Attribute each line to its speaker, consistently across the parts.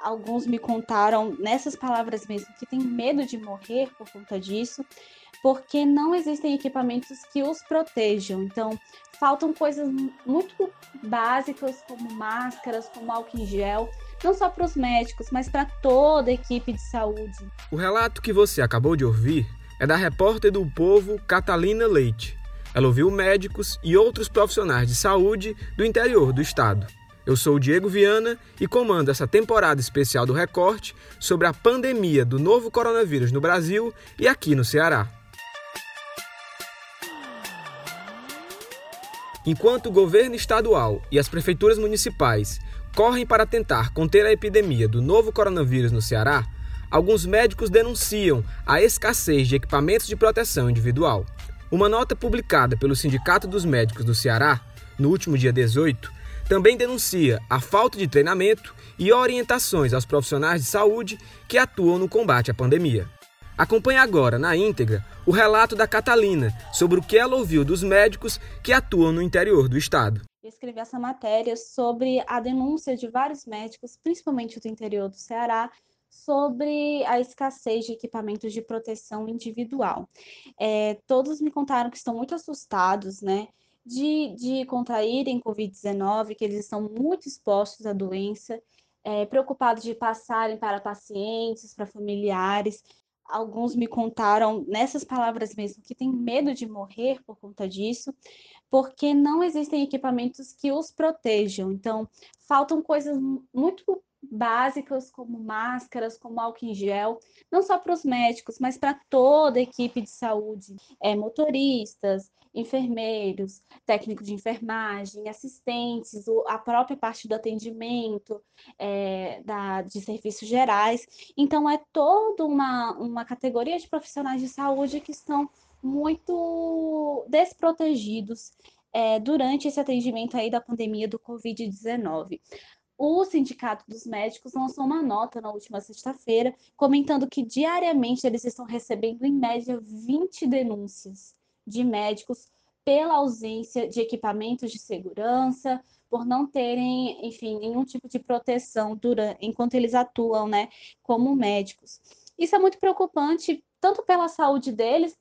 Speaker 1: alguns me contaram nessas palavras mesmo que tem medo de morrer por conta disso, porque não existem equipamentos que os protejam. Então, faltam coisas muito básicas como máscaras, como álcool em gel, não só para os médicos, mas para toda a equipe de saúde.
Speaker 2: O relato que você acabou de ouvir é da repórter do Povo Catalina Leite. Ela ouviu médicos e outros profissionais de saúde do interior do estado. Eu sou o Diego Viana e comando essa temporada especial do Recorte sobre a pandemia do novo coronavírus no Brasil e aqui no Ceará. Enquanto o governo estadual e as prefeituras municipais correm para tentar conter a epidemia do novo coronavírus no Ceará, alguns médicos denunciam a escassez de equipamentos de proteção individual. Uma nota publicada pelo Sindicato dos Médicos do Ceará, no último dia 18, também denuncia a falta de treinamento e orientações aos profissionais de saúde que atuam no combate à pandemia. Acompanhe agora, na íntegra, o relato da Catalina sobre o que ela ouviu dos médicos que atuam no interior do estado.
Speaker 1: Eu escrevi essa matéria sobre a denúncia de vários médicos, principalmente do interior do Ceará, sobre a escassez de equipamentos de proteção individual. É, todos me contaram que estão muito assustados, né? De, de contraírem Covid-19, que eles estão muito expostos à doença, é, preocupados de passarem para pacientes, para familiares. Alguns me contaram nessas palavras mesmo que têm medo de morrer por conta disso, porque não existem equipamentos que os protejam. Então, faltam coisas muito básicas como máscaras, como álcool em gel, não só para os médicos, mas para toda a equipe de saúde, é, motoristas, enfermeiros, técnicos de enfermagem, assistentes, a própria parte do atendimento, é, da, de serviços gerais. Então, é toda uma, uma categoria de profissionais de saúde que estão muito desprotegidos é, durante esse atendimento aí da pandemia do Covid-19 o Sindicato dos Médicos lançou uma nota na última sexta-feira comentando que diariamente eles estão recebendo, em média, 20 denúncias de médicos pela ausência de equipamentos de segurança, por não terem, enfim, nenhum tipo de proteção durante, enquanto eles atuam, né, como médicos. Isso é muito preocupante, tanto pela saúde deles,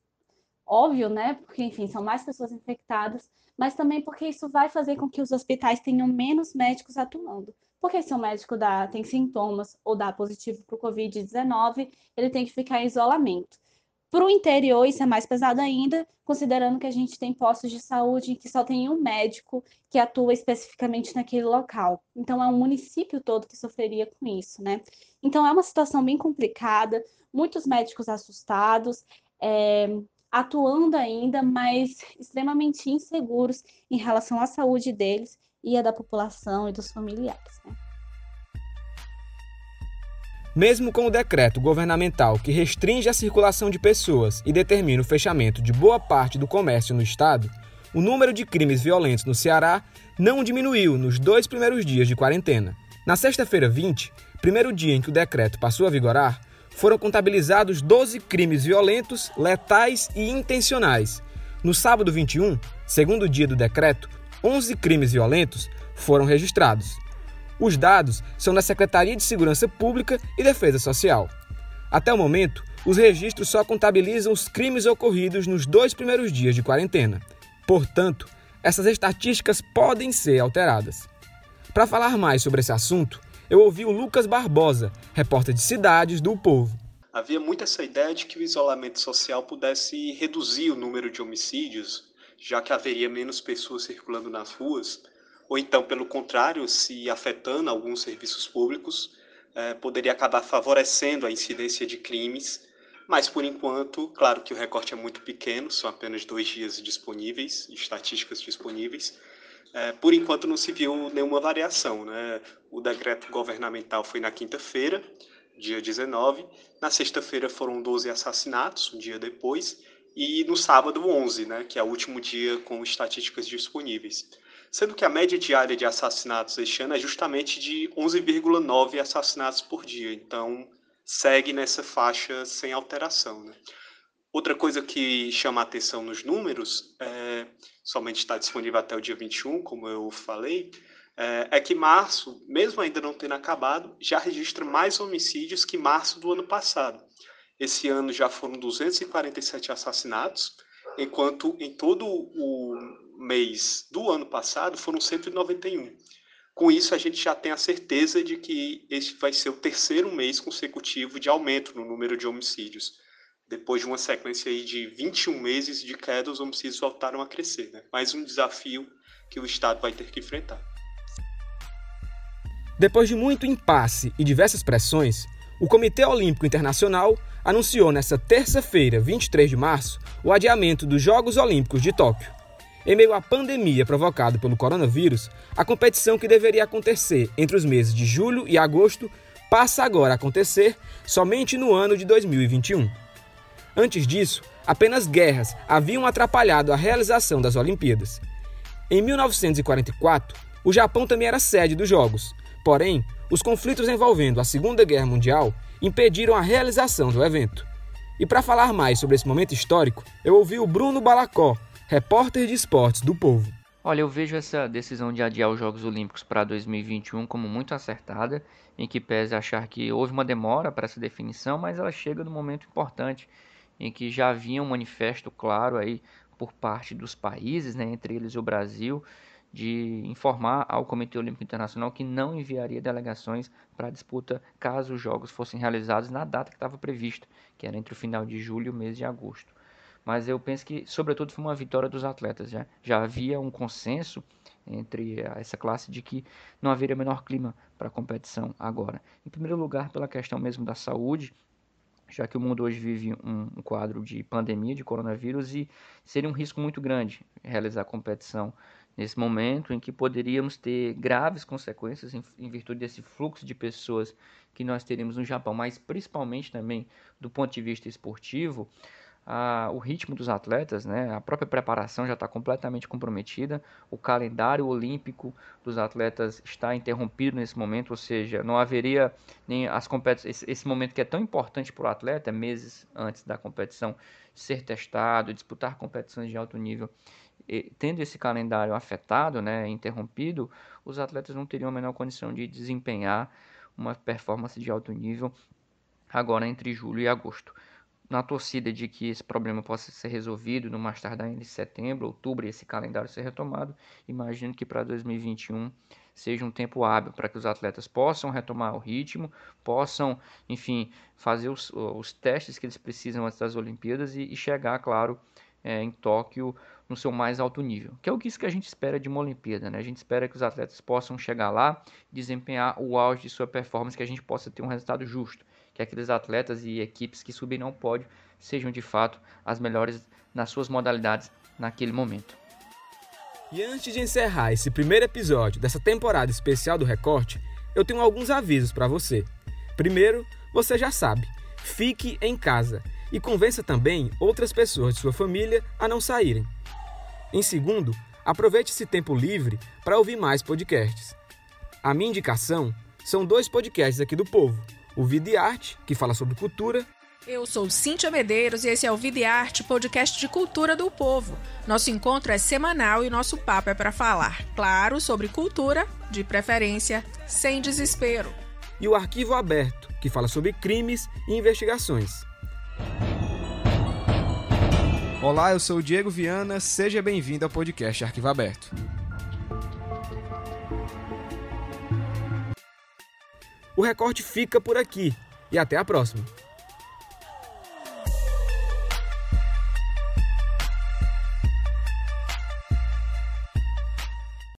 Speaker 1: óbvio, né, porque, enfim, são mais pessoas infectadas, mas também porque isso vai fazer com que os hospitais tenham menos médicos atuando. Porque se o médico dá, tem sintomas ou dá positivo para o Covid-19, ele tem que ficar em isolamento. Para o interior, isso é mais pesado ainda, considerando que a gente tem postos de saúde que só tem um médico que atua especificamente naquele local. Então, é um município todo que sofreria com isso, né? Então, é uma situação bem complicada, muitos médicos assustados, é, atuando ainda, mas extremamente inseguros em relação à saúde deles e a da população e dos familiares. Né?
Speaker 2: Mesmo com o decreto governamental que restringe a circulação de pessoas e determina o fechamento de boa parte do comércio no estado, o número de crimes violentos no Ceará não diminuiu nos dois primeiros dias de quarentena. Na sexta-feira 20, primeiro dia em que o decreto passou a vigorar, foram contabilizados 12 crimes violentos, letais e intencionais. No sábado 21, segundo dia do decreto, 11 crimes violentos foram registrados. Os dados são da Secretaria de Segurança Pública e Defesa Social. Até o momento, os registros só contabilizam os crimes ocorridos nos dois primeiros dias de quarentena. Portanto, essas estatísticas podem ser alteradas. Para falar mais sobre esse assunto, eu ouvi o Lucas Barbosa, repórter de cidades do Povo.
Speaker 3: Havia muito essa ideia de que o isolamento social pudesse reduzir o número de homicídios já que haveria menos pessoas circulando nas ruas, ou então, pelo contrário, se afetando alguns serviços públicos, eh, poderia acabar favorecendo a incidência de crimes. Mas, por enquanto, claro que o recorte é muito pequeno, são apenas dois dias disponíveis, estatísticas disponíveis. Eh, por enquanto, não se viu nenhuma variação. Né? O decreto governamental foi na quinta-feira, dia 19. Na sexta-feira foram 12 assassinatos, um dia depois e no sábado 11, né, que é o último dia com estatísticas disponíveis. Sendo que a média diária de assassinatos este ano é justamente de 11,9 assassinatos por dia, então segue nessa faixa sem alteração. Né? Outra coisa que chama a atenção nos números, é, somente está disponível até o dia 21, como eu falei, é, é que março, mesmo ainda não tendo acabado, já registra mais homicídios que março do ano passado. Esse ano já foram 247 assassinatos, enquanto em todo o mês do ano passado foram 191. Com isso, a gente já tem a certeza de que este vai ser o terceiro mês consecutivo de aumento no número de homicídios. Depois de uma sequência aí de 21 meses de queda, os homicídios voltaram a crescer. Né? Mais um desafio que o Estado vai ter que enfrentar.
Speaker 2: Depois de muito impasse e diversas pressões, o Comitê Olímpico Internacional anunciou nesta terça-feira, 23 de março, o adiamento dos Jogos Olímpicos de Tóquio. Em meio à pandemia provocada pelo coronavírus, a competição que deveria acontecer entre os meses de julho e agosto passa agora a acontecer somente no ano de 2021. Antes disso, apenas guerras haviam atrapalhado a realização das Olimpíadas. Em 1944, o Japão também era sede dos Jogos, porém, os conflitos envolvendo a Segunda Guerra Mundial impediram a realização do evento. E para falar mais sobre esse momento histórico, eu ouvi o Bruno Balacó, repórter de esportes do Povo.
Speaker 4: Olha, eu vejo essa decisão de adiar os Jogos Olímpicos para 2021 como muito acertada, em que pese achar que houve uma demora para essa definição, mas ela chega num momento importante em que já havia um manifesto claro aí por parte dos países, né, entre eles o Brasil, de informar ao Comitê Olímpico Internacional que não enviaria delegações para a disputa caso os jogos fossem realizados na data que estava prevista, que era entre o final de julho e o mês de agosto. Mas eu penso que, sobretudo, foi uma vitória dos atletas. Já, já havia um consenso entre essa classe de que não haveria menor clima para a competição agora. Em primeiro lugar, pela questão mesmo da saúde, já que o mundo hoje vive um, quadro de pandemia de coronavírus e seria um risco muito grande realizar competição nesse momento em que poderíamos ter graves consequências em, em, virtude desse fluxo de pessoas que nós teríamos no Japão, mas principalmente também do ponto de vista esportivo, o ritmo dos atletas, né, a própria preparação já está completamente comprometida, o calendário olímpico dos atletas está interrompido nesse momento, ou seja, não haveria nem as competições, esse, esse momento que é tão importante para o atleta, meses antes da competição, ser testado, disputar competições de alto nível, e, tendo esse calendário afetado, né, interrompido, os atletas não teriam a menor condição de desempenhar uma performance de alto nível agora entre julho e agosto na torcida de que esse problema possa ser resolvido no mais tardar em setembro, outubro e esse calendário ser retomado, imagino que para 2021 seja um tempo hábil para que os atletas possam retomar o ritmo, possam, enfim, fazer os, os testes que eles precisam antes das Olimpíadas e, e chegar, claro, é, em Tóquio no seu mais alto nível. Que é o que isso que a gente espera de uma Olimpíada, né? A gente espera que os atletas possam chegar lá, desempenhar o auge de sua performance, que a gente possa ter um resultado justo que aqueles atletas e equipes que subirem ao pódio sejam de fato as melhores nas suas modalidades naquele momento.
Speaker 2: E antes de encerrar esse primeiro episódio dessa temporada especial do Recorte, eu tenho alguns avisos para você. Primeiro, você já sabe, fique em casa e convença também outras pessoas de sua família a não saírem. Em segundo, aproveite esse tempo livre para ouvir mais podcasts. A minha indicação são dois podcasts aqui do Povo o Vida e Arte, que fala sobre cultura.
Speaker 5: Eu sou Cíntia Medeiros e esse é o Vida e Arte, podcast de cultura do povo. Nosso encontro é semanal e nosso papo é para falar, claro, sobre cultura, de preferência, sem desespero.
Speaker 2: E o Arquivo Aberto, que fala sobre crimes e investigações. Olá, eu sou o Diego Viana, seja bem-vindo ao podcast Arquivo Aberto. O recorte fica por aqui e até a próxima.